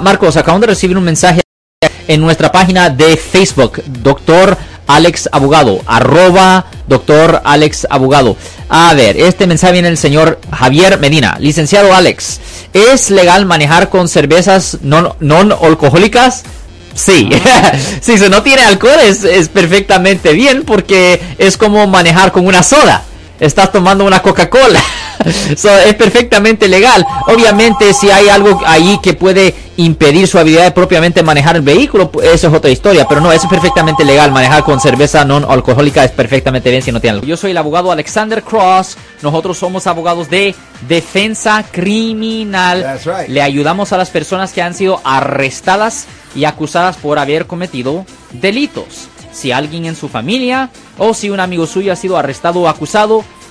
Marcos, acabamos de recibir un mensaje en nuestra página de Facebook, doctor Alex Abogado, arroba doctor Alex Abogado. A ver, este mensaje viene del señor Javier Medina. Licenciado Alex, ¿es legal manejar con cervezas non, non alcohólicas? Sí, si se no tiene alcohol es, es perfectamente bien porque es como manejar con una soda. Estás tomando una Coca-Cola. So, es perfectamente legal. Obviamente, si hay algo ahí que puede impedir su habilidad de propiamente manejar el vehículo, pues, eso es otra historia. Pero no, eso es perfectamente legal. Manejar con cerveza no alcohólica es perfectamente bien si no tiene alcohol. Yo soy el abogado Alexander Cross. Nosotros somos abogados de defensa criminal. That's right. Le ayudamos a las personas que han sido arrestadas y acusadas por haber cometido delitos. Si alguien en su familia o si un amigo suyo ha sido arrestado o acusado,